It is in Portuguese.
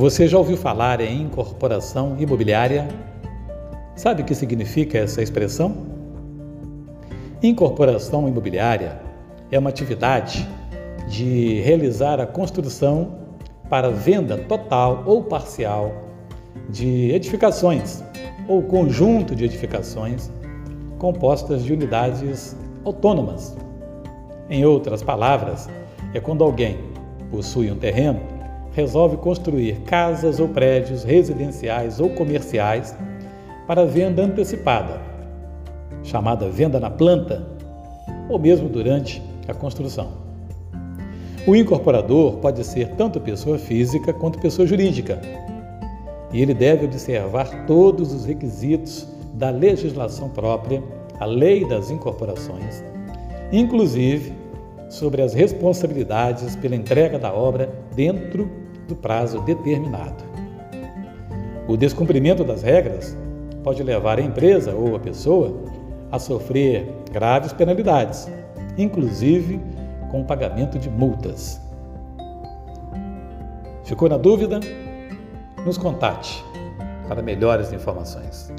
Você já ouviu falar em incorporação imobiliária? Sabe o que significa essa expressão? Incorporação imobiliária é uma atividade de realizar a construção para venda total ou parcial de edificações ou conjunto de edificações compostas de unidades autônomas. Em outras palavras, é quando alguém possui um terreno, resolve construir casas ou prédios residenciais ou comerciais para venda antecipada, chamada venda na planta, ou mesmo durante a construção. O incorporador pode ser tanto pessoa física quanto pessoa jurídica. E ele deve observar todos os requisitos da legislação própria, a lei das incorporações, inclusive sobre as responsabilidades pela entrega da obra dentro do prazo determinado. O descumprimento das regras pode levar a empresa ou a pessoa a sofrer graves penalidades, inclusive com o pagamento de multas. Ficou na dúvida? Nos contate para melhores informações.